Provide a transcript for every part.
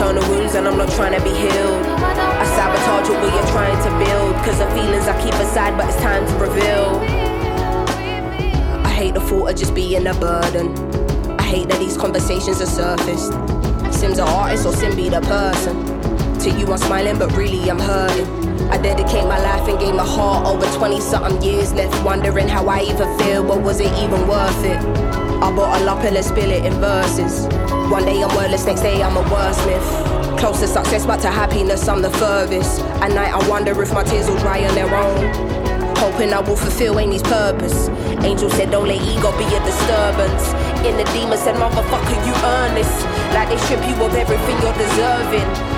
And I'm not trying to be healed. I sabotage what we are trying to build, cause the feelings I keep aside, but it's time to reveal. I hate the thought of just being a burden. I hate that these conversations are surfaced. Sim's an artist or Sim be the person. To you, I'm smiling, but really I'm hurting. I dedicate my life and gave my heart over 20 something years left, wondering how I even feel, but was it even worth it? I bottle up and let's spill it in verses. One day I'm wordless, next day I'm a wordsmith. Close to success, but to happiness, I'm the furthest. At night, I wonder if my tears will dry on their own. Hoping I will fulfill Amy's purpose. Angel said, Don't let ego be a disturbance. In the demon said, Motherfucker, you earn this. Like they strip you of everything you're deserving.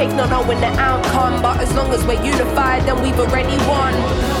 fake not knowing the outcome. But as long as we're unified, then we've already won.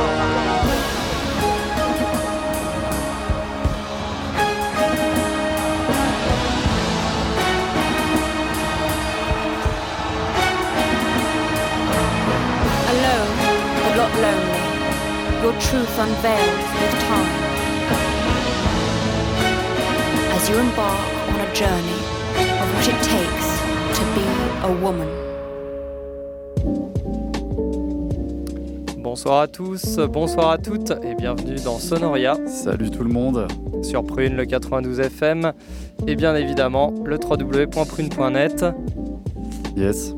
Lonely, your truth unveiled with time. As you embark on a journey of what it takes to be a woman. Bonsoir à tous, bonsoir à toutes et bienvenue dans Sonoria. Salut tout le monde. Sur Prune, le 92 FM et bien évidemment le www.prune.net. Yes.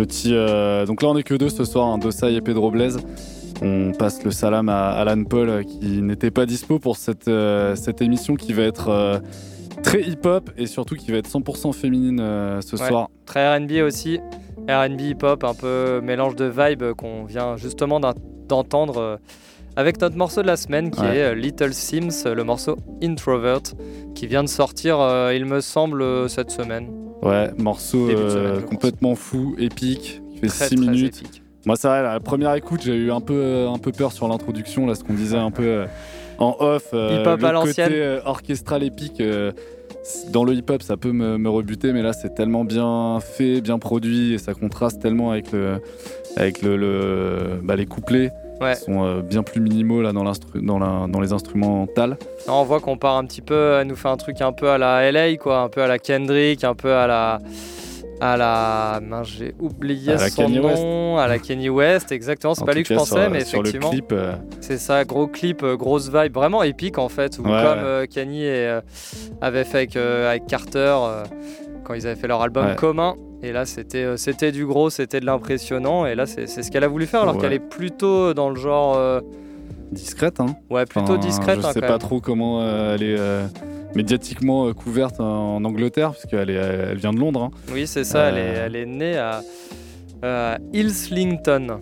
Petit, euh, donc là on est que deux ce soir, un Dossai et Pedro Blaise. On passe le salam à Alan Paul euh, qui n'était pas dispo pour cette, euh, cette émission qui va être euh, très hip-hop et surtout qui va être 100% féminine ce soir. Très RB aussi, RB hip-hop, un peu mélange de vibes qu'on vient justement d'entendre avec notre morceau de la semaine qui est Little Sims, le morceau Introvert, qui vient de sortir, il me semble, cette semaine. Ouais, morceau complètement fou, épique, qui fait 6 minutes. Moi, ça va, la première écoute, j'ai eu un peu, un peu peur sur l'introduction, là, ce qu'on disait un peu euh, en off. Euh, hip-hop à l'ancienne. côté euh, orchestral épique, dans le hip-hop, ça peut me, rebuter, mais là, c'est tellement bien fait, bien produit, et ça contraste tellement avec, le, avec le, bah, les couplets. Qui sont bien plus minimaux là, dans, dans, la, dans les instrumentales. on voit qu'on part un petit peu, elle nous fait un truc un peu à la LA, quoi, un peu à la Kendrick, un peu à la à la. j'ai oublié son nom. À la Kenny West, exactement. C'est pas lui que je pensais, mais effectivement. Euh, c'est ça, gros clip, euh, grosse vibe, vraiment épique en fait. Où comme euh, Kenny avait fait avec, Carter quand ils avaient fait leur album commun. Et là, c'était c'était du gros, c'était de l'impressionnant. Et là, c'est ce qu'elle a voulu faire, alors qu'elle est plutôt dans le genre. Discrète, hein Ouais, plutôt discrète. Je hein, sais pas trop comment elle est médiatiquement euh, couverte en Angleterre, puisqu'elle elle vient de Londres. Hein. Oui, c'est ça, elle, est, euh. elle, est, née à, à Islington.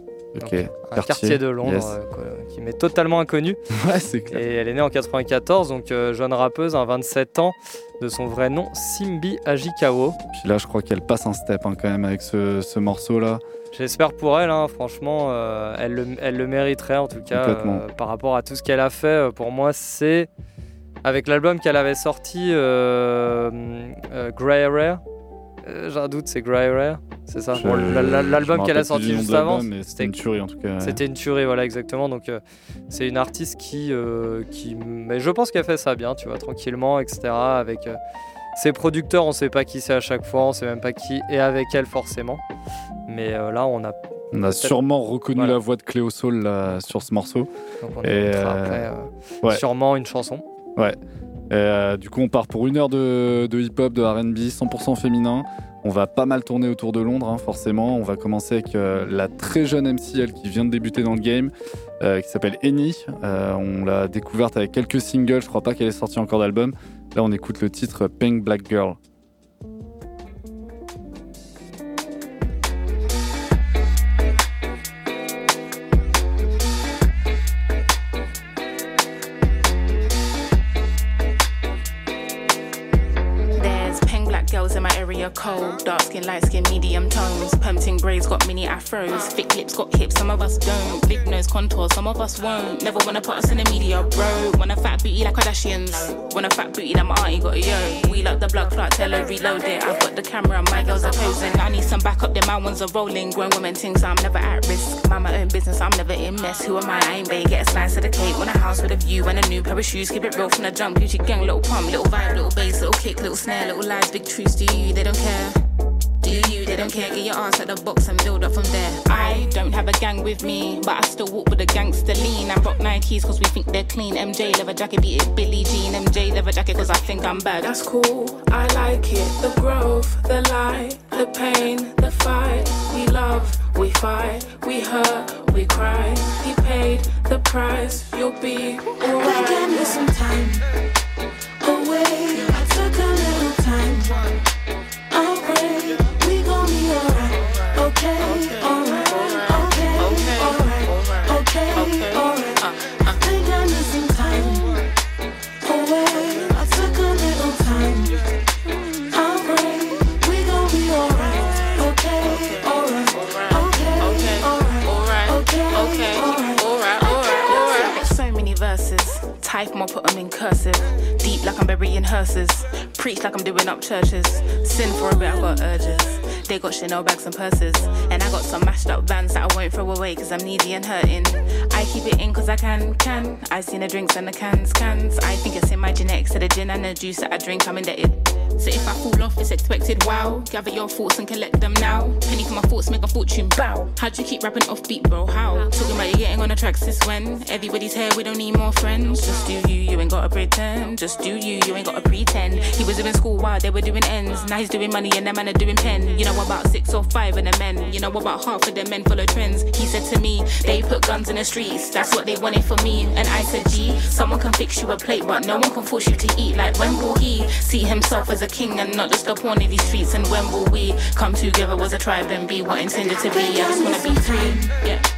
un quartier, de Londres euh, qui m'est totalement inconnu. ouais, c'est clair. Et elle est née en 94, donc jeune rappeuse, un 27 ans, de son vrai nom, Simbi Ajikawa. Puis là, je crois qu'elle passe un step hein, quand même avec ce, ce morceau-là. J'espère pour elle, hein, franchement, elle, le, elle, le, mériterait en tout cas par rapport à tout ce qu'elle a fait. pour moi, c'est avec l'album qu'elle avait sorti, euh, euh, Grey Rare. Euh, j'ai un doute, c'est Grey Rare, c'est ça. l'album qu'elle a sorti juste avant, c'était une tuerie en tout cas. C'était une tuerie, voilà exactement. Donc c'est une artiste qui, qui, mais je pense qu'elle fait ça bien, tu vois, tranquillement, etc. Avec ses producteurs, on sait pas qui c'est à chaque fois, on sait même pas qui est avec elle forcément. Mais là, on a on a sûrement reconnu la voix de Cléo Soul là, sur ce morceau. Donc on et après, sûrement une chanson. Ouais. Euh, du coup, on part pour une heure de, hip-hop, de RB, 100% féminin. On va pas mal tourner autour de Londres, hein, forcément. On va commencer avec euh, la très jeune MC, elle, qui vient de débuter dans le game, euh, qui s'appelle Eni. on l'a découverte avec quelques singles, je crois pas qu'elle ait sorti encore d'album. Là, on écoute le titre Pink Black Girl. Pumping braids got mini afros. Thick lips got hips, some of us don't. Big nose contours, some of us won't. Never wanna put us in the media, bro. Wanna fat booty like Kardashians. Wanna fat booty that my auntie got a yo. We like the blood clot, tell her reload it. I've got the camera, my girls are posing. I need some backup, then my ones are rolling. Grown women things, I'm never at risk. Mind my own business, I'm never in mess. Who am I? I ain't they get a slice of the cake. Want a house with a view and a new pair of shoes. Keep it real from the jump. Gucci gang, little pump, little vibe, little bass, little kick, little snare, little lies, big truths to you. They don't care do you? They don't care, get your ass at the box and build up from there. I don't have a gang with me, but I still walk with a gangster lean. I rock Nikes cause we think they're clean. MJ leather jacket, beat it Billie Jean. MJ leather jacket cause I think I'm bad. That's cool, I like it. The growth, the light, the pain, the fight. We love, we fight, we hurt, we cry. He paid the price. You'll be alright. I me some time away. Type them or put them in cursive. Deep like I'm burying hearses. Preach like I'm doing up churches. Sin for a bit, I got urges. They got Chanel bags and purses. And I got some mashed up vans that I won't throw away cause I'm needy and hurting. I keep it in cause I can, can. I seen the drinks and the cans, cans. I think it's in my genetics. So the gin and the juice that I drink, I'm indebted. So if I fall off, it's expected. Wow, gather your thoughts and collect them now. Penny for my thoughts, make a fortune. Bow. How'd you keep rapping off beat, bro? How? Talking about you getting on the tracks this when everybody's here, we don't need more friends. Just do you, you ain't gotta pretend. Just do you, you ain't gotta pretend. He was doing school while they were doing ends. Now he's doing money and them man are doing pen. You know about six or five of the men. You know about half of the men follow trends. He said to me, they put guns in the streets. That's what they wanted for me. And I said, G, someone can fix you a plate, but no one can force you to eat. Like when will he see himself as a king and not just a pawn in these streets? And when will we come together as a tribe and be what intended to be? I just wanna be free. Yeah.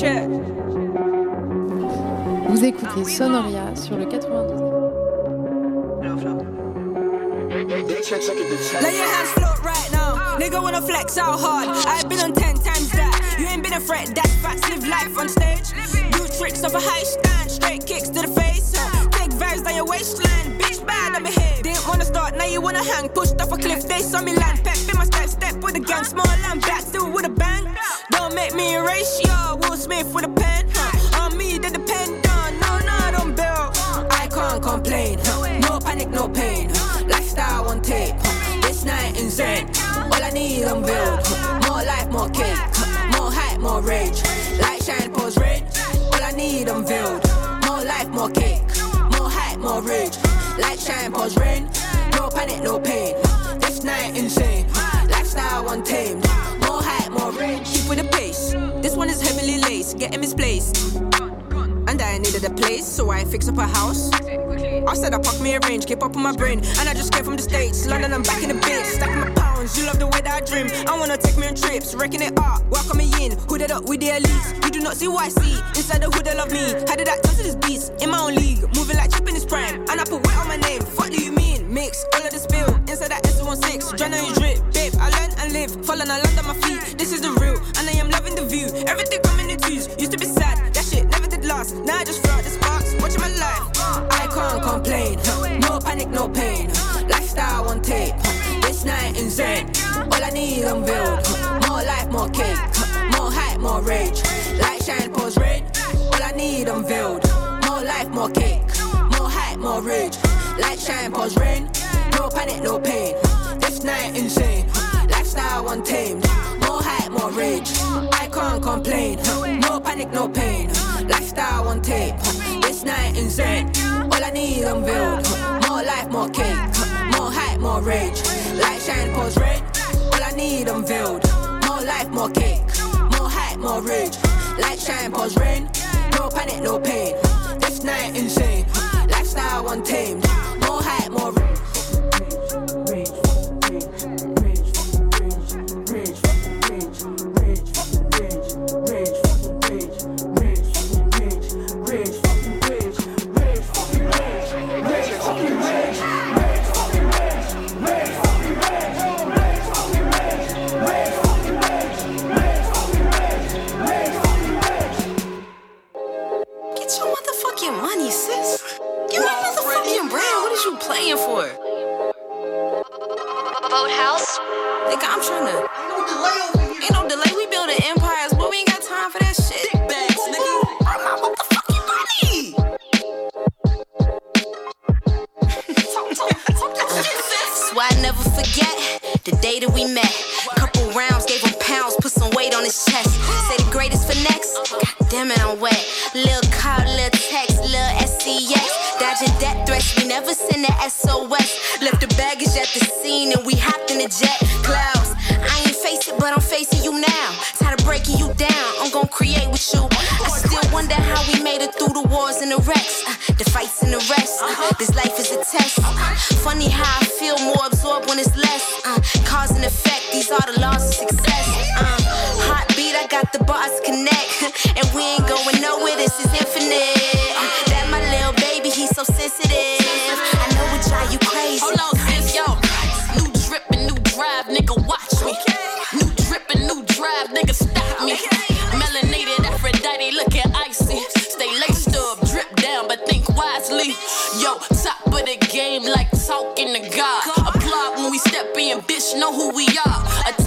Vous écoutez Sonoria sur le 92. Let your hands float right now. Nigga wanna flex out hard. I've been on ten times that. You ain't been a threat, that's facts. Live life on stage. Do tricks off a high stand. Straight kicks to the face. Take vibes down your waistline. Bitch bad. Didn't wanna start, now you wanna hang. Pushed off a cliff, they saw me land. Pep in my step, step with a gang. Small and back, still with a. Don't make me erase ya. Will Smith with a pen. Huh? On me, they depend on. No, no, I don't build. I can't complain. huh. No panic, no pain. huh. Lifestyle on tape. huh. This night insane. All I need, I'm build. huh. More life, more cake. huh. More hype, more rage. Light shine, pose red. All I need, I'm build. More life, more cake. More hype, more rage. Light shine, pause rain. No panic, no pain. This night insane. Lifestyle untamed. More more rage. Keep with the pace. This one is heavily laced. Getting misplaced. And I needed a place, so I fix up a house. I said I pack me a range, keep up on my brain. And I just came from the States, London, I'm back in the bitch. Stacking my pounds, you love the way that I dream. I wanna take me on trips, wrecking it up, welcome me in. Hooded up with the elites. You do not see what I see. Inside the hood, they love me. How did that turn to this beast? In my own league, moving like chip in his prime. And I put weight on my name. Fuck do you mean? Mix all of the spill inside that S16. Join on your drip, babe. I learn and live, fall and I land on my feet. This is the real, and I am loving the view. Everything coming in twos. Used to be sad, that shit never did last. Now I just throw out the sparks, watching my life. I can't complain. No panic, no pain. Lifestyle on tape. This night insane. All I need, build. More life, more cake. More hype, more rage. Light shine, pose red. All I need, build. More life, more cake. More hype, more rage. Light shine, pause rain. No panic, no pain. This night insane. Lifestyle untamed. More hype, more rage. I can't complain. No panic, no pain. Lifestyle on tape. This night insane. All I need, I'm. More life, more cake. More hype, more rage. Light shine, pause red. All I need, I'm. More life, more cake. More hype, more rage. Light shine, pause rain. No panic, no pain. This night insane. Lifestyle untamed. More hype, more this life is a test. Funny how I feel more absorbed when it's less. Uh, cause and effect, these are the laws of success. Uh, heartbeat, I got the bars connect. and we ain't going nowhere, this is infinite. Uh, that my little baby, he's so sensitive. Talking to God. Applaud when we step in, bitch, know who we are. Attached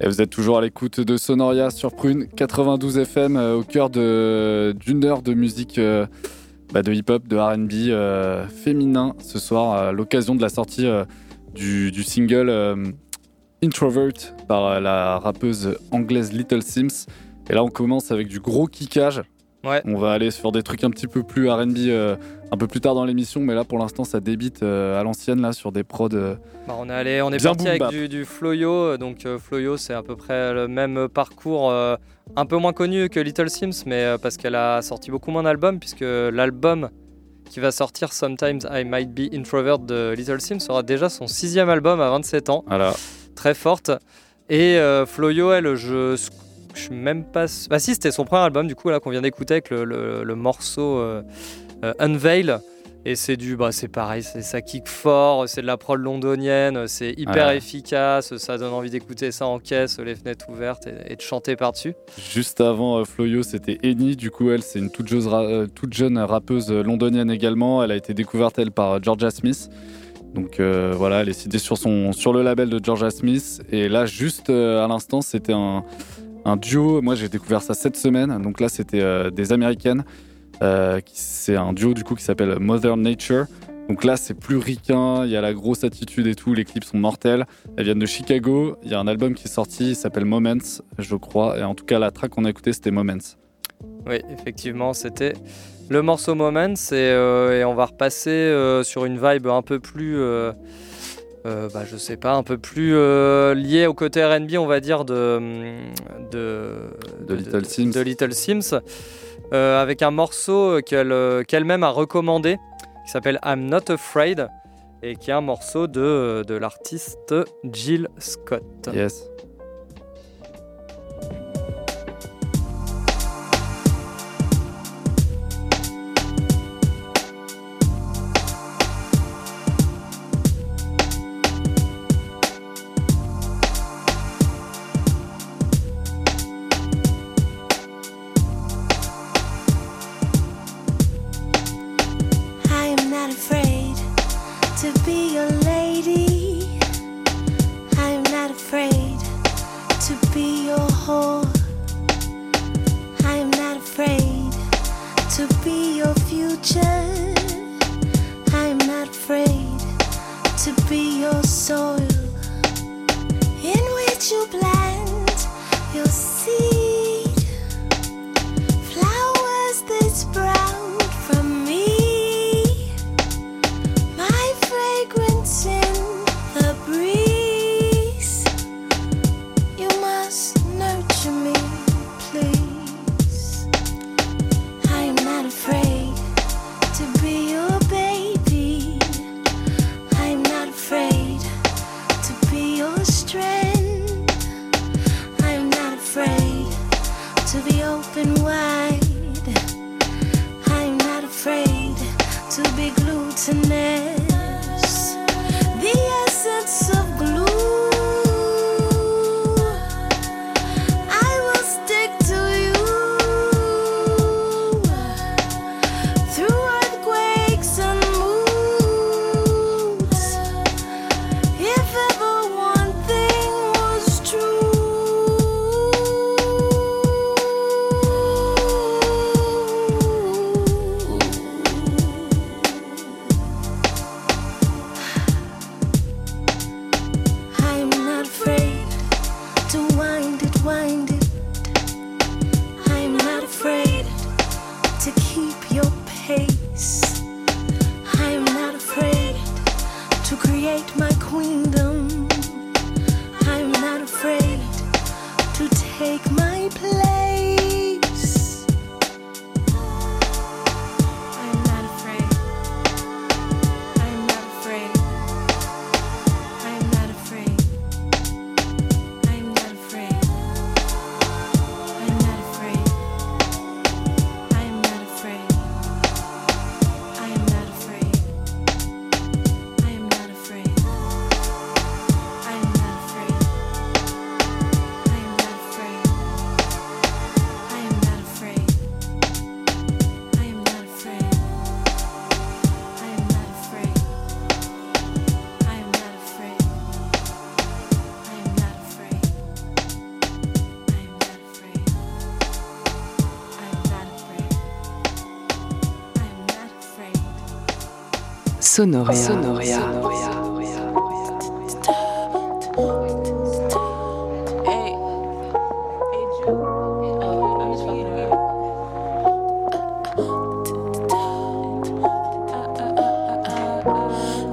Et vous êtes toujours à l'écoute de Sonoria sur Prune 92 FM euh, au cœur de- d'une heure de musique euh, bah, de hip-hop, de RB euh, féminin ce soir à l'occasion de la sortie du, du single Introvert par la rappeuse anglaise Little Sims. Et là on commence avec du gros kickage. Ouais. On va aller sur des trucs un petit peu plus RB un peu plus tard dans l'émission, mais là pour l'instant ça débite euh, à l'ancienne là sur des prods. euh, Bah, on est allé, on est parti avec du, du Floyo, euh, donc euh, Floyo c'est à peu près le même parcours, un peu moins connu que Little Sims, mais parce qu'elle a sorti beaucoup moins d'albums, puisque l'album qui va sortir Sometimes I Might Be Introvert de Little Sims sera déjà son sixième album à 27 ans, Voilà. très forte. Et Floyo, elle, je, je suis même pas, bah si c'était son premier album du coup là qu'on vient d'écouter avec le, le- le morceau Unveil. Et c'est du, bah c'est pareil, c'est ça kick fort, c'est de la prod londonienne, c'est hyper Ouais. efficace, ça donne envie d'écouter ça en caisse, les fenêtres ouvertes et, et de chanter par-dessus. Juste avant euh, Floyo, c'était Eni. Du coup, elle, c'est une toute euh, toute jeune rappeuse euh, londonienne également. Elle a été découverte, elle, par euh, Georgia Smith. Donc euh, voilà, elle est citée sur, son, sur le label de Georgia Smith. Et là, juste euh, à l'instant, c'était un, un duo. Moi, j'ai découvert ça cette semaine. Donc là, c'était euh, des Américaines. Euh, c'est un duo, du coup, qui s'appelle Mother Nature. Donc là, c'est plus ricain, il y a la grosse attitude et tout, les clips sont mortels. Elles viennent de Chicago, il y a un album qui est sorti, il s'appelle Moments, je crois. Et en tout cas, la track qu'on a écoutée, c'était Moments. Oui, effectivement, c'était le morceau Moments et, euh, et on va repasser euh, sur une vibe un peu plus, euh, bah, je sais pas, un peu plus liée au côté R&B, on va dire de de, De Little Sims. de Little Sims, euh, avec un morceau qu'elle euh, qu'elle-même a recommandé, qui s'appelle I'm Not Afraid et qui est un morceau de, de l'artiste Jill Scott. Yes. Fucking around.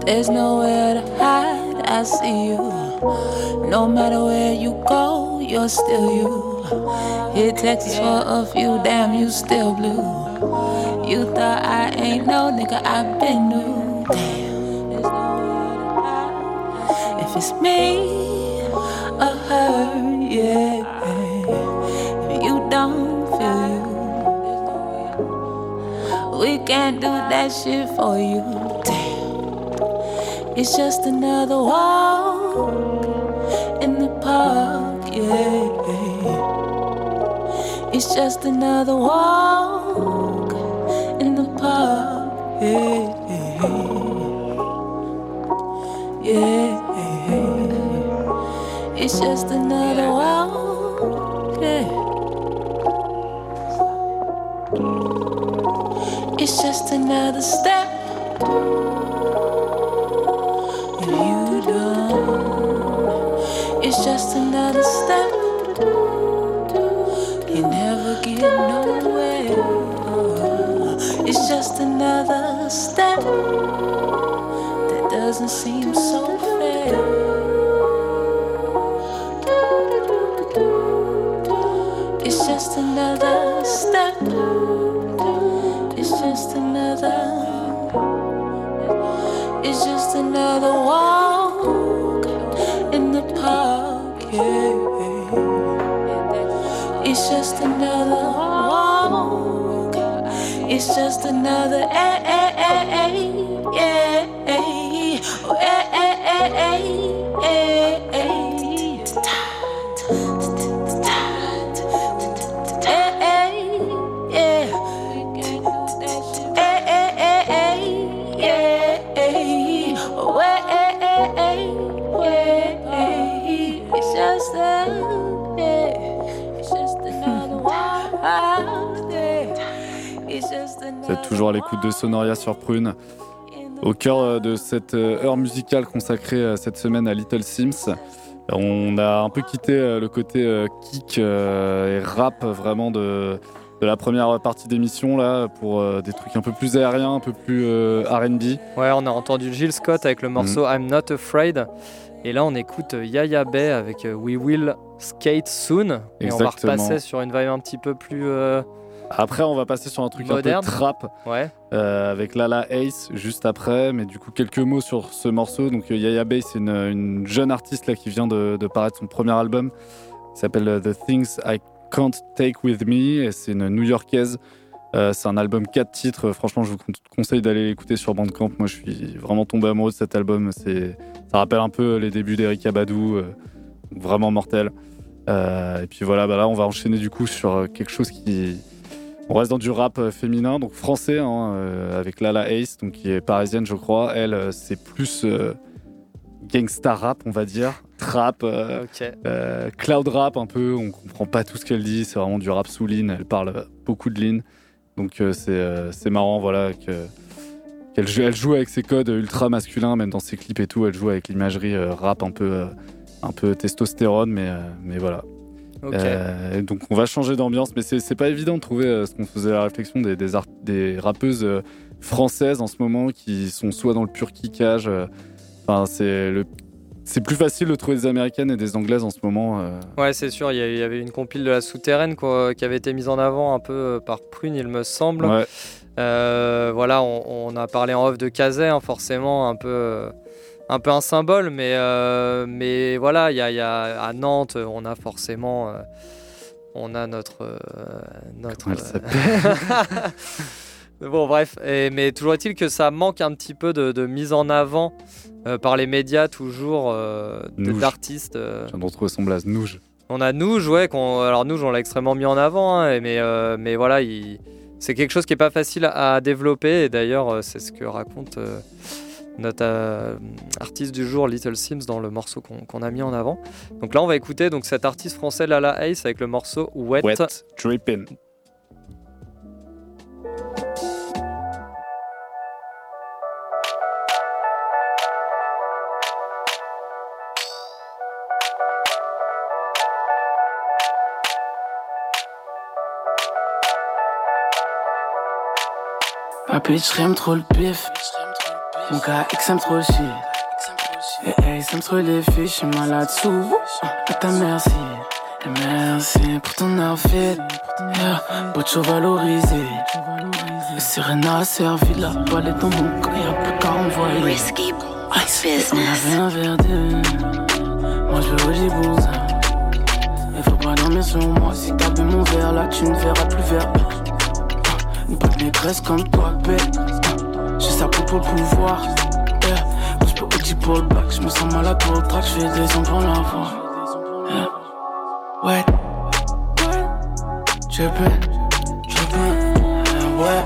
There's nowhere to hide, I see you. No matter where you go, you're still you. Hit Texas for a few, damn, you still blue. You thought I ain't no nigga, I've been new. Damn. If it's me or her, yeah. If you don't feel you, we can't do that shit for you. Damn. It's just another walk in the park, yeah. It's just another walk in the park, yeah. It's just another walk, yeah. It's just another step. If you don't, it's just another step. You never get nowhere. It's just another step that doesn't seem so another êtes toujours à l'écoute de Sonoria sur Prune, au cœur euh, de cette euh, heure musicale consacrée euh, cette semaine à Little Sims. On a un peu quitté euh, le côté euh, kick euh, et rap vraiment de, de la première partie d'émission là pour euh, des trucs un peu plus aériens, un peu plus euh, R&B. Ouais, on a entendu Jill Scott avec le morceau I'm Not Afraid. Et là, on écoute euh, Yaya Bay avec euh, We Will Skate Soon. Et on va repasser sur une vibe un petit peu plus. euh, Après, on va passer sur un truc Moderne. un peu trap Ouais. euh, avec Lala Ace juste après. Mais du coup, quelques mots sur ce morceau. Donc, euh, Yaya Bay, c'est une, une jeune artiste là qui vient de, de paraître son premier album. qui s'appelle euh, The Things I Can't Take With Me, et c'est une New-Yorkaise. Euh, c'est un album 4 titres. Franchement, je vous conseille d'aller l'écouter sur Bandcamp. Moi, je suis vraiment tombé amoureux de cet album. C'est, ça rappelle un peu les débuts d'Erika Badou, euh, vraiment mortel. Et puis voilà, bah là, on va enchaîner du coup sur quelque chose qui. On reste dans du rap féminin, donc français, hein, avec Lala Ace, donc qui est parisienne, je crois. Elle, c'est plus gangsta rap, on va dire, trap, cloud rap un peu. On comprend pas tout ce qu'elle dit. C'est vraiment du rap sous lean. Elle parle beaucoup de lean. Donc c'est marrant, voilà, qu'elle joue, elle joue avec ses codes ultra masculins, même dans ses clips et tout. Elle joue avec l'imagerie rap un peu, un peu testostérone, mais, mais voilà. Euh, donc on va changer d'ambiance, mais c'est pas évident de trouver ce qu'on faisait la réflexion des, des, des rappeuses françaises en ce moment qui sont soit dans le pur kickage. Enfin, c'est le c'est plus facile de trouver des américaines et des anglaises en ce moment. Ouais, c'est sûr. Il y avait une compile de la souterraine quoi, qui avait été mise en avant un peu par Prune, il me semble. Ouais. Euh, voilà, on, on, a parlé en off de Kazay, hein, forcément, un peu, un peu un symbole, mais, euh, mais voilà, il y a, y a, à Nantes, on a forcément. Euh, on a notre. notre Comment elle s'appelle Bon, bref, et, mais toujours est-il que ça manque un petit peu de, de mise en avant euh, par les médias, toujours euh, d'artistes. Euh. De retrouver son blaze, Nouge. On a Nouge, ouais, alors Nouge, on l'a extrêmement mis en avant, hein, mais, euh, mais voilà, il... c'est quelque chose qui n'est pas facile à, développer, et d'ailleurs, c'est ce que raconte notre artiste du jour, Little Sims, dans le morceau qu'on a mis en avant. Donc là, on va écouter donc, cet artiste français, Lala Ace, avec le morceau Wet, Wet Drippin'. Ma bitch j'aime trop le pif. Mon gars X aime trop shit. Et hey, ça me les filles, j'suis malade sous. À ta merci. Et merci pour ton outfit. Yeah, Bocho valorisé. Serena servi la balle est dans mon corps, y'a plus qu'à envoyer. Risky business. On avait un verre de. Moi je veux Djibouti. Il faut pas dormir sur moi. Si t'as bu mon verre là, tu ne verras plus vert. Une bonne négresse comme toi, bête. J'ai ça pour le pouvoir. Yeah. Je peux aussi pour le bac. Je me sens malade pour le track. Je fais des sons pour l'avoir. Yeah. Ouais. Peux. Je peux. Ouais.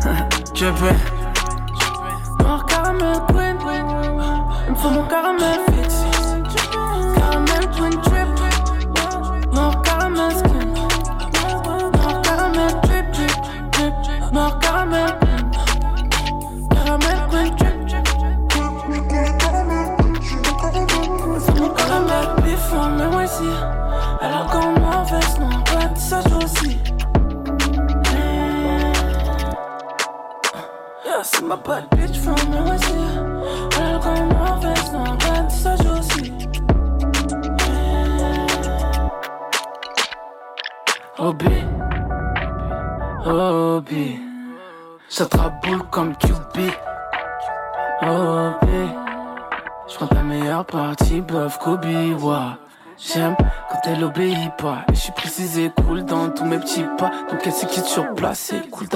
Peux. Noir caramel queen. Il me faut mon. Caramel et cool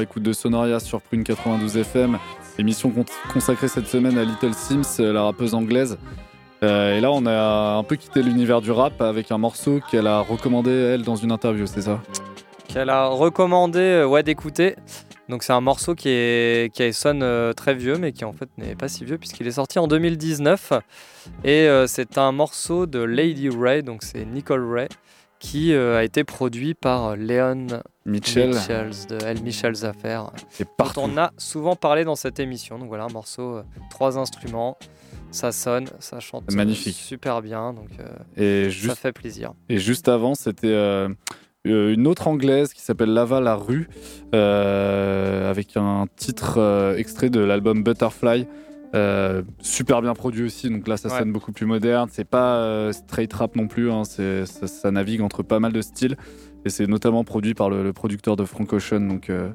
L'écoute de Sonoria sur Prune 92 FM, émission con- consacrée cette semaine à Little Sims, euh, la rappeuse anglaise. Euh, et là, on a un peu quitté l'univers du rap avec un morceau qu'elle a recommandé, elle, dans une interview, c'est ça? Qu'elle a recommandé euh, ouais, d'écouter. Donc c'est un morceau qui, est, qui sonne très vieux, mais qui en fait n'est pas si vieux puisqu'il est sorti en 2019. Et c'est un morceau de Lady Ray, donc c'est Nicole Ray, qui euh, a été produit par Léon Mitchell. Michels de El Michel's Affair. Et dont on a souvent parlé dans cette émission. Donc voilà, un morceau, euh, trois instruments. Ça sonne, ça chante euh, Magnifique. super bien, donc euh, Et ça juste, fait plaisir. Et juste avant, c'était euh, euh, une autre anglaise qui s'appelle Lava la rue, euh, avec un titre euh, extrait de l'album Butterfly. Euh, super bien produit aussi, donc là ça Ouais. sonne beaucoup plus moderne. C'est pas euh, straight rap non plus, hein, ça, ça navigue entre pas mal de styles. Et c'est notamment produit par le, le producteur de Frank Ocean. Donc, euh,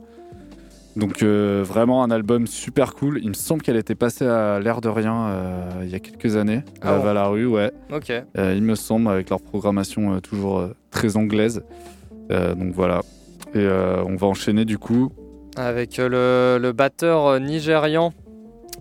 donc vraiment un album super cool. Il me semble qu'elle était passée à l'air de rien il y a quelques années. Ah Lava bon la rue, ouais. Ok. Il me semble, avec leur programmation toujours très anglaise. Donc voilà. Et on va enchaîner du coup. Avec le, le batteur nigérian,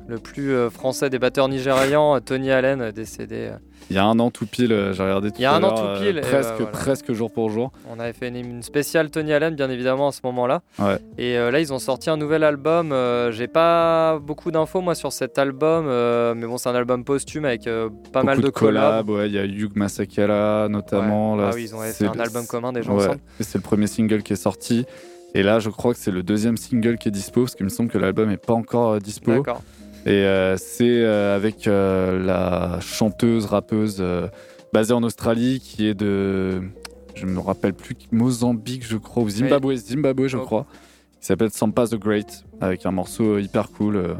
le plus euh, français des batteurs nigérians, euh, Tony Allen, euh, décédé. Il y a un an tout pile, j'ai regardé tout Il y a un an tout pile, presque, bah, voilà. presque jour pour jour. On avait fait une, une spéciale Tony Allen, bien évidemment, à ce moment-là. Ouais. Et euh, là, ils ont sorti un nouvel album. euh, J'ai pas beaucoup d'infos, moi, sur cet album. mais bon, c'est un album posthume avec pas mal Beaucoup de collabs. ouais, il y a Hugh Masakela notamment. Ouais. Là, Ah oui, ils ont fait un album commun ensemble. Et C'est le premier single qui est sorti. Et là, je crois que c'est le deuxième single qui est dispo, parce qu'il me semble que l'album n'est pas encore dispo. D'accord. Et euh, c'est euh, avec euh, la chanteuse, rappeuse basée en Australie qui est de. Je me rappelle plus, Mozambique, je crois, ou Zimbabwe, Zimbabwe, je crois, qui s'appelle Sampa the Great, avec un morceau hyper cool,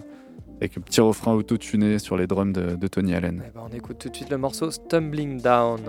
avec un petit refrain auto-tuné sur les drums de, de Tony Allen. Eh ben, on écoute tout de suite le morceau Stumbling Down.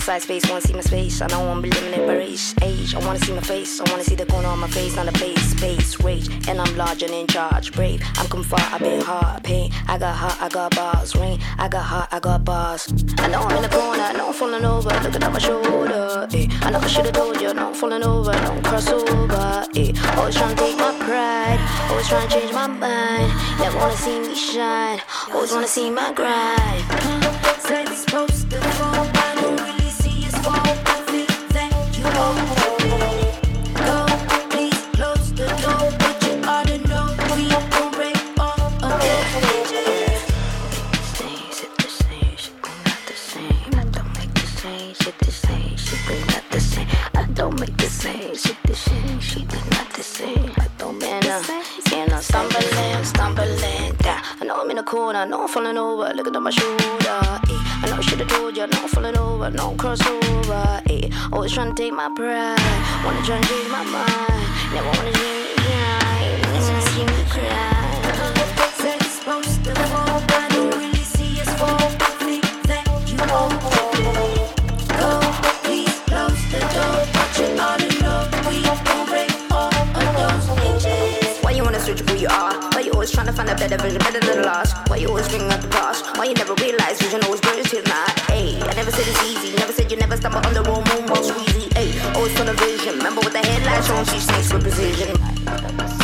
Just wanna see side space, wanna see my space. I know I'm limited by race, age. I wanna see my face, I wanna see the corner on my face, not a face, space, rage. And I'm large and in charge, brave. I'm come far, I've been hard, pain. I got heart, I got bars, rain. I got heart, I got bars. I know I'm in the corner, I know I'm falling over, looking at my shoulder. Eh. I know I should've told you, I know I'm falling over, don't cross over. Eh. Always trying to take my pride, always trying to change my mind. Never wanna see me shine, always wanna see my grind. Say this poster I know I'm falling over. Looking at my shoulder, ayy. I know I should've told ya, no falling over, no crossover, ayy. Always trying to take my pride, wanna try and change my mind. Never wanna see me cry, never wanna see me cry. Supposed to to find a better vision, better than the last. Why you always bring up the past? Why you never realize vision always brings tears in Hey, I never said it's easy. Never said you never stumble on the wrong moonwalk squeezy. Hey, always on a vision. Remember with the headlights on, she snakes with precision.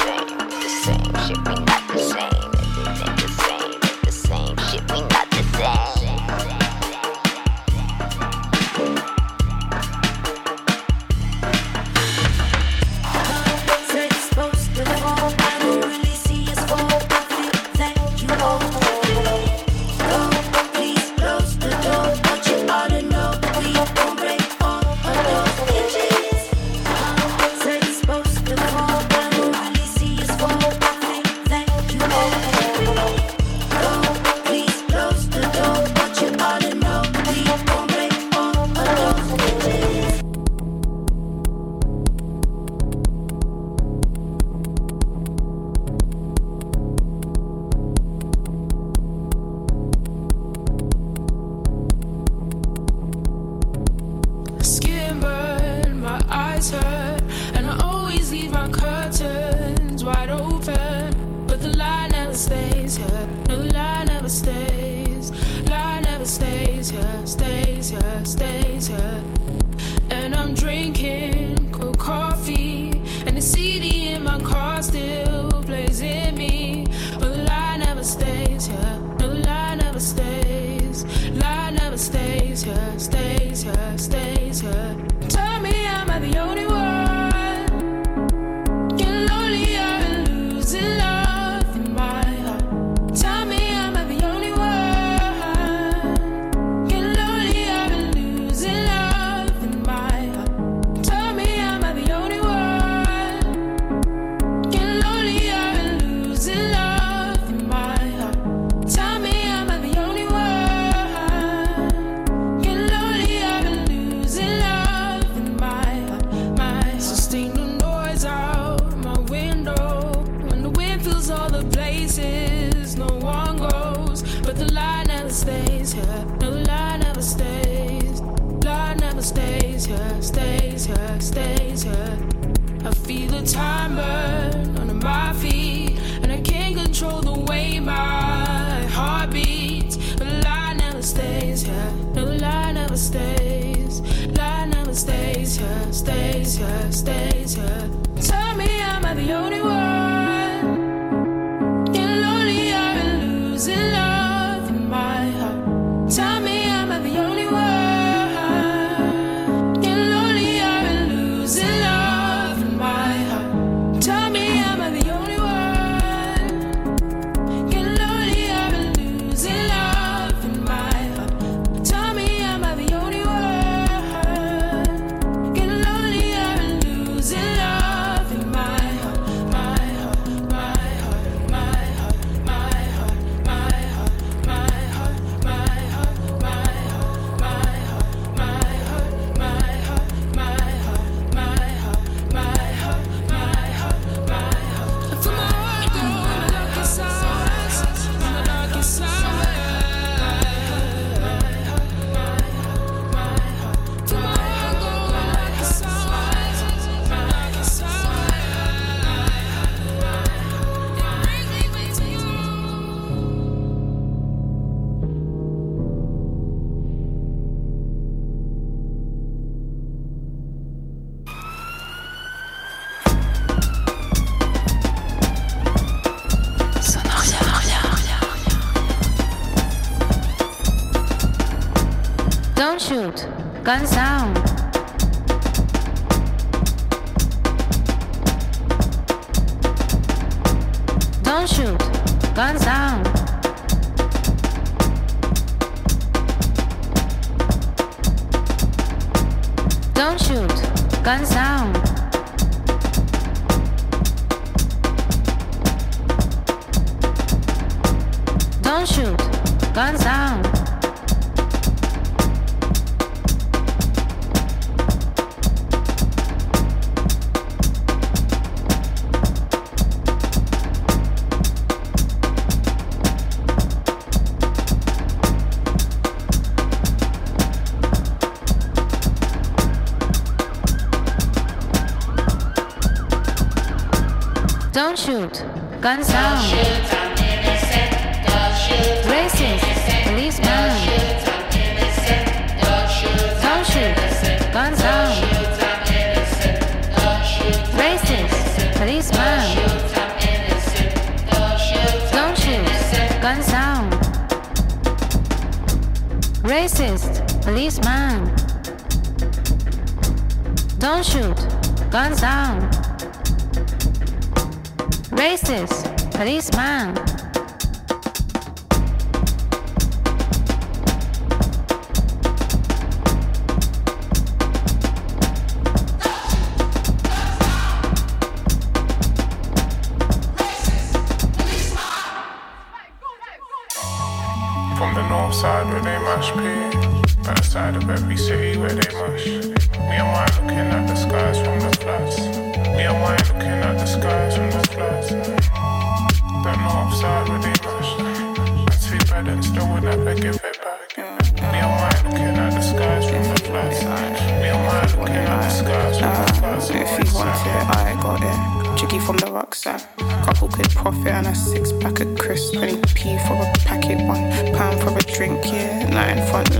out. Guns down. Don't shoot. Guns down. Don't shoot. Guns down.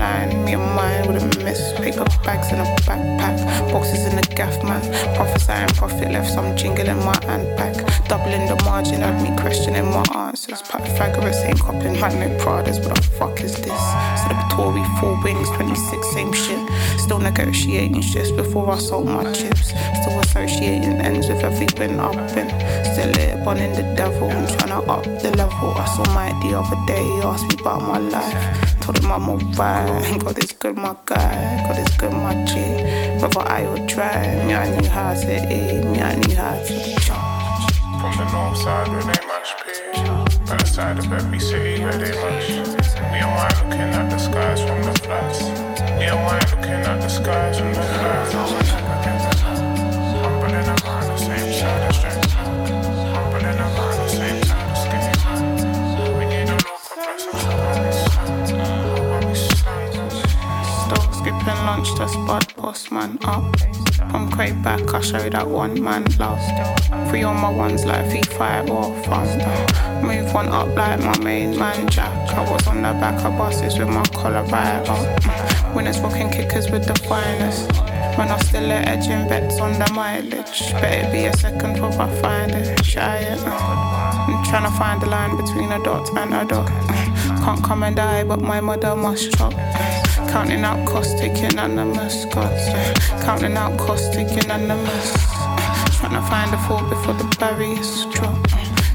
Line, me and mine wouldn't miss. Paper bags in a backpack, boxes in the gaff, man. Prophesying profit left some jingle in my handbag. Doubling the margin had me questioning my answers. Pythagoras ain't copping, had no Pradas, what the fuck is this? Celebratory, four wings, 26, same shit. Still negotiating shifts before I sold my chips. Still associating ends with every win I've been. Still lit, in the devil, I'm trying to up the level. I saw Mike the other day, he asked me about my life. Told him I'm alright, God is good, my guy. God is good, my G. Whether I or dry, me I knew how to eat, me I knew how to charge. From the north side where they mash pay, back side of every city where they mash. Me and mine looking at the skies from the flats. Me and mine looking at the skies from the flats. To spot boss man up. Crate back, I show that one man love. Free on my ones like FIFA or fun. Move one up like my main man Jack. I was on the back of buses with my collar right up. Winners rocking kickers with the finest. When I still at edging bets on the mileage. Better be a second before I find it. Shy it. I'm trying to find the line between a dot and a dot. Can't come and die, but my mother must chop. Counting out taking anonymous gods. Counting out taking anonymous. Trying to find a fault before the barriers drop.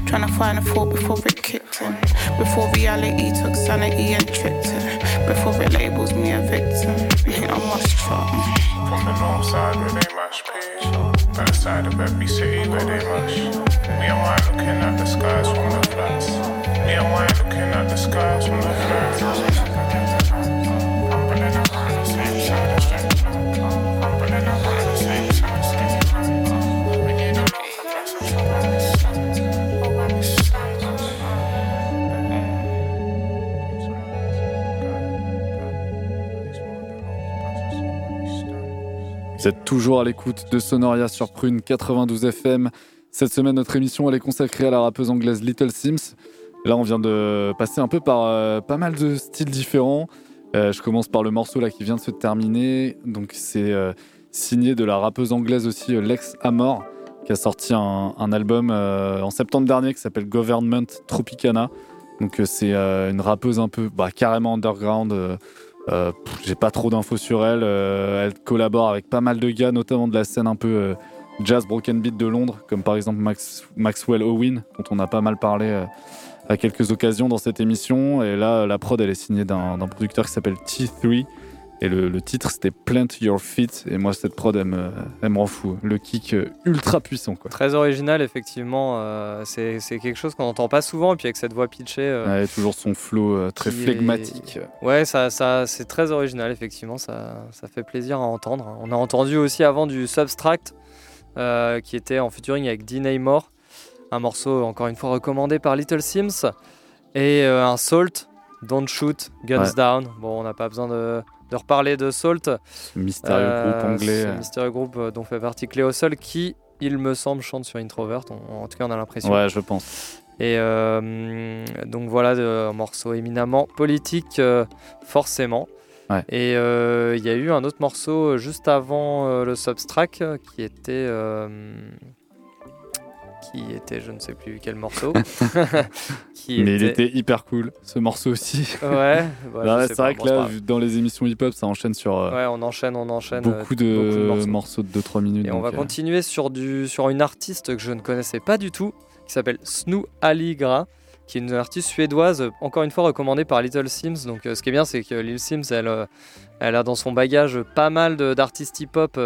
Trying to find a fault before it kicked in. Before reality took sanity and tricked in. Before it labels me a victim. I must try. From the north side where they mash pay, back side of every city where they mash. Me and mine looking at the skies from the flats. Me and mine looking at the skies from the flats. Vous êtes toujours à l'écoute de Sonoria sur Prune 92 FM. Cette semaine, notre émission elle est consacrée à la rappeuse anglaise Little Sims. Là, on vient de passer un peu par euh, pas mal de styles différents. Euh, je commence par le morceau là qui vient de se terminer. Donc, c'est euh, signé de la rappeuse anglaise aussi Lex Amor, qui a sorti un, album en septembre dernier qui s'appelle Government Tropicana. Donc, c'est une rappeuse un peu bah, carrément underground. Euh, J'ai pas trop d'infos sur elle. Euh, elle collabore avec pas mal de gars, notamment de la scène un peu euh, jazz broken beat de Londres, comme par exemple Max, Maxwell Owen, dont on a pas mal parlé à quelques occasions dans cette émission. Et là, la prod, elle est signée d'un producteur qui s'appelle T3. Et le, le titre, c'était Plant Your Feet. Et moi, cette prod, elle me, elle me rend fou. Le kick ultra puissant, quoi. Très original, effectivement. euh, c'est quelque chose qu'on n'entend pas souvent. Et puis avec cette voix pitchée. euh, Ouais, toujours son flow euh, très qui est- flegmatique. Ouais, ça, ça, c'est très original, effectivement. Ça, ça fait plaisir à entendre. On a entendu aussi avant du Substract, euh, qui était en featuring avec Dean Moore. Un morceau, encore une fois, recommandé par Little Sims. Et un Salt, Don't Shoot, Guns Ouais. Down. Bon, on n'a pas besoin de, de reparler de Salt. Ce mystérieux groupe anglais. Ce mystérieux groupe euh, dont fait partie Cléo Sol, qui, il me semble, chante sur Introvert. On- en tout cas, on a l'impression. Ouais, je pense. Et euh, donc voilà, un morceau éminemment politique, euh, forcément. Ouais. Et euh, il y a eu un autre morceau euh, juste avant euh, le Substract euh, qui était. Qui était, je ne sais plus quel morceau. qui Mais il était hyper cool, ce morceau aussi. Ouais, sais c'est vrai que là, dans les émissions hip-hop, ça enchaîne sur euh, Ouais, on enchaîne, on enchaîne. euh, beaucoup, de beaucoup de morceaux. morceaux. de 2-3 minutes. Et on va euh, continuer sur, du, sur une artiste que je ne connaissais pas du tout, qui s'appelle Snu Aligra, qui est une artiste suédoise, encore une fois recommandée par Little Sims. Donc euh, ce qui est bien, c'est que Little Sims, elle, elle a dans son bagage pas mal de- d'artistes hip-hop.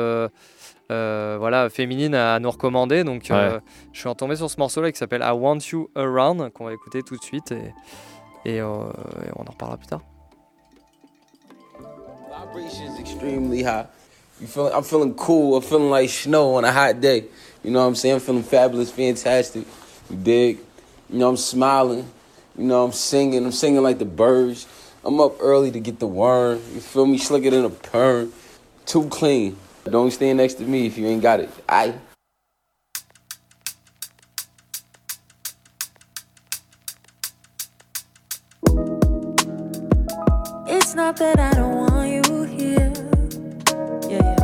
Euh, voilà, féminines à, à nous recommander. Donc, euh, Ouais. je suis tombé sur ce morceau-là qui s'appelle I Want You Around, qu'on va écouter tout de suite et, et, euh, et on en reparlera plus tard. Vibration is extremely high. You feel? I'm feeling cool. I'm feeling like snow on a hot day. You know what I'm saying? I'm feeling fabulous, fantastic. You dig? You know I'm smiling. You know I'm singing. I'm singing like the birds. I'm up early to get the worm. You feel me? Slicker than a perm. Too clean. Don't stand next to me if you ain't got it. I. It's not that I don't want you here. Yeah, yeah.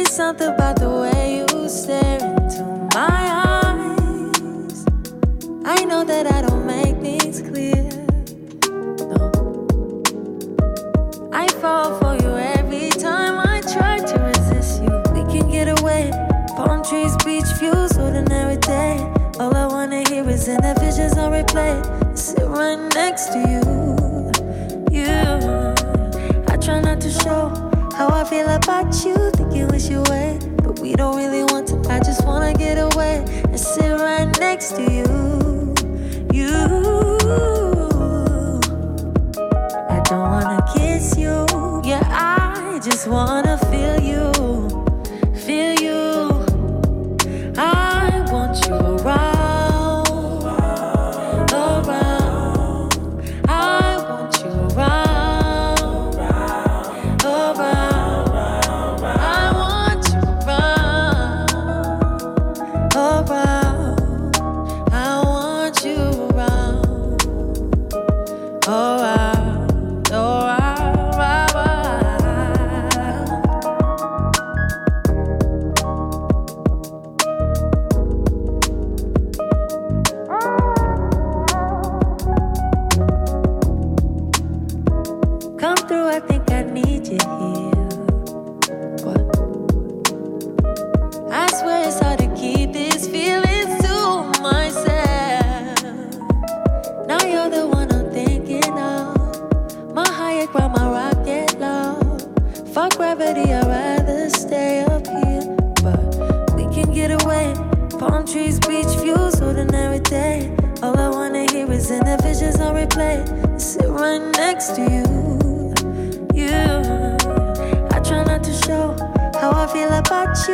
It's something about the way you stare into my eyes. I know that I don't make things clear. Next to you. You, I try not to show how I feel about you. Think you wish you away, but we don't really want to. I just wanna get away and sit right next to. You,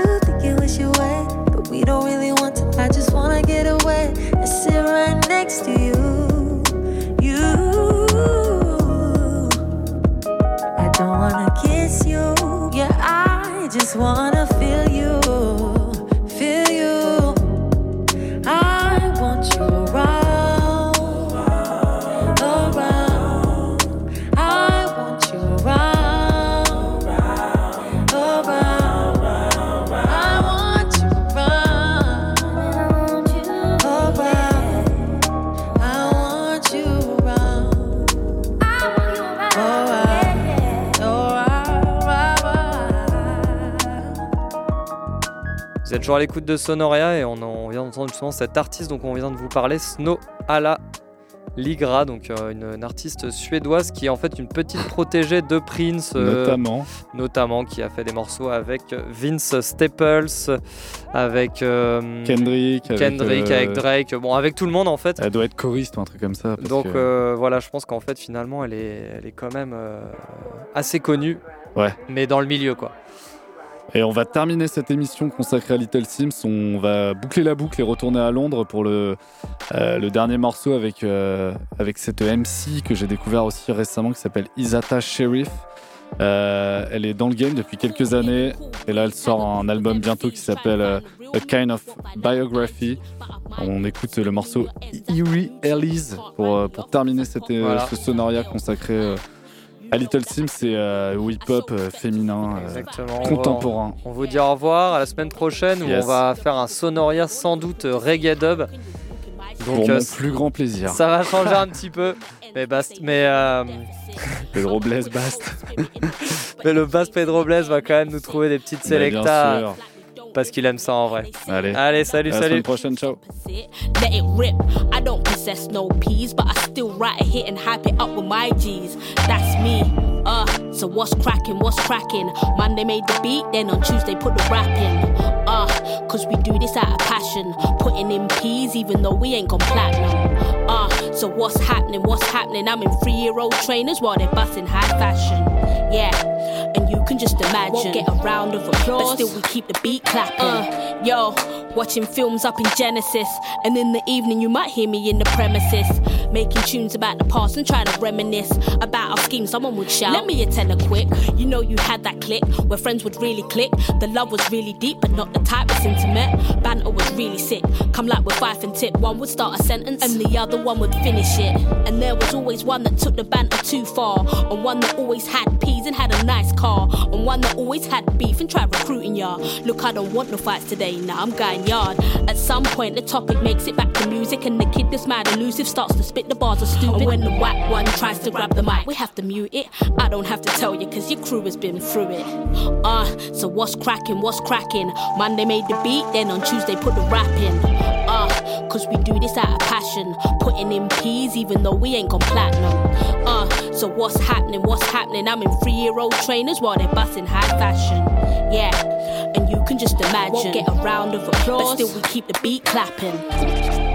Think but we don't really want to. I just wanna get away and sit right next to you. You, I don't wanna kiss you. Yeah, I just wanna êtes toujours à l'écoute de Sonoria et on, en- on vient d'entendre justement cet artiste dont on vient de vous parler, Snow Ala Ligra, donc euh, une, une artiste suédoise qui est en fait une petite protégée de Prince, euh, Notamment. notamment qui a fait des morceaux avec Vince Staples, avec euh, Kendrick, avec, Kendrick, euh, avec Drake, bon avec tout le monde en fait. Elle doit être choriste ou un truc comme ça. parce Donc que- euh, voilà, je pense qu'en fait finalement elle est, elle est quand même euh, assez connue, Ouais. mais dans le milieu quoi. Et on va terminer cette émission consacrée à Little Sims. On va boucler la boucle et retourner à Londres pour le, euh, le dernier morceau avec, euh, avec cette MC que j'ai découvert aussi récemment qui s'appelle Isata Sheriff. Euh, elle est dans le game depuis quelques années et là elle sort un album bientôt qui s'appelle euh, A Kind of Biography. On écoute le morceau Eerie Elise pour, pour terminer cette, Voilà. ce sonoria consacré euh, à Little Sims et euh, au hip-hop euh, féminin euh, Exactement. contemporain. On, va- on vous dit au revoir à la semaine prochaine où on va faire un Sonoria sans doute euh, reggae dub. Pour euh, mon plus grand plaisir. Ça va changer un petit peu. Mais, bast- mais, euh, Pedro Blaise Bast. mais le Bass Pedro Blaise va quand même nous trouver des petites Mais bien sélectas sûr. Parce qu'il aime ça en vrai. Allez. Allez, salut, À la salut. semaine prochaine, ciao. let it rip. I don't possess no peas, but I still write a hit and hype it up with my G's. That's me. Uh, so what's cracking? What's cracking? Monday made the beat, then on Tuesday put the rap in. Uh, cause we do this out of passion. Putting in P's even though we ain't gone platinum. Uh, so what's happening? What's happening? I'm in three year old trainers while they're busting high fashion. Yeah, and you can just imagine. Won't get a round of applause, but still we keep the beat clapping. Uh, yo, watching films up in Genesis, and in the evening you might hear me in the premises, making tunes about the past and trying to reminisce about our schemes. Someone would shout, "Let me tell her quick." You know you had that click where friends would really click. The love was really deep, but not the type that's intimate. Banter was really sick. Come like with five and tip. One would start a sentence, and the other one would finish it. And there was always one that took the banter too far, and one that always had peas and had a nice car, and one that always had beef and tried recruiting ya. Look, I don't want no fights today. Now I'm going yard. At some point, the topic makes it back to music, and the kid that's mad elusive starts to spit the bars are stupid. And when the whack one tries to grab the mic, we have to mute it. I don't have to tell you, cause your crew has been through it. Uh, so what's cracking? What's cracking? Monday made the beat, then on Tuesday put the rap in. Uh, cause we do this out of passion. Putting in P's even though we ain't gone platinum. Uh, so what's happening? What's happening? I'm in three year old trainers while they're busting high fashion. Yeah, and you can just imagine. Won't get a round of applause, but still we keep the beat clapping.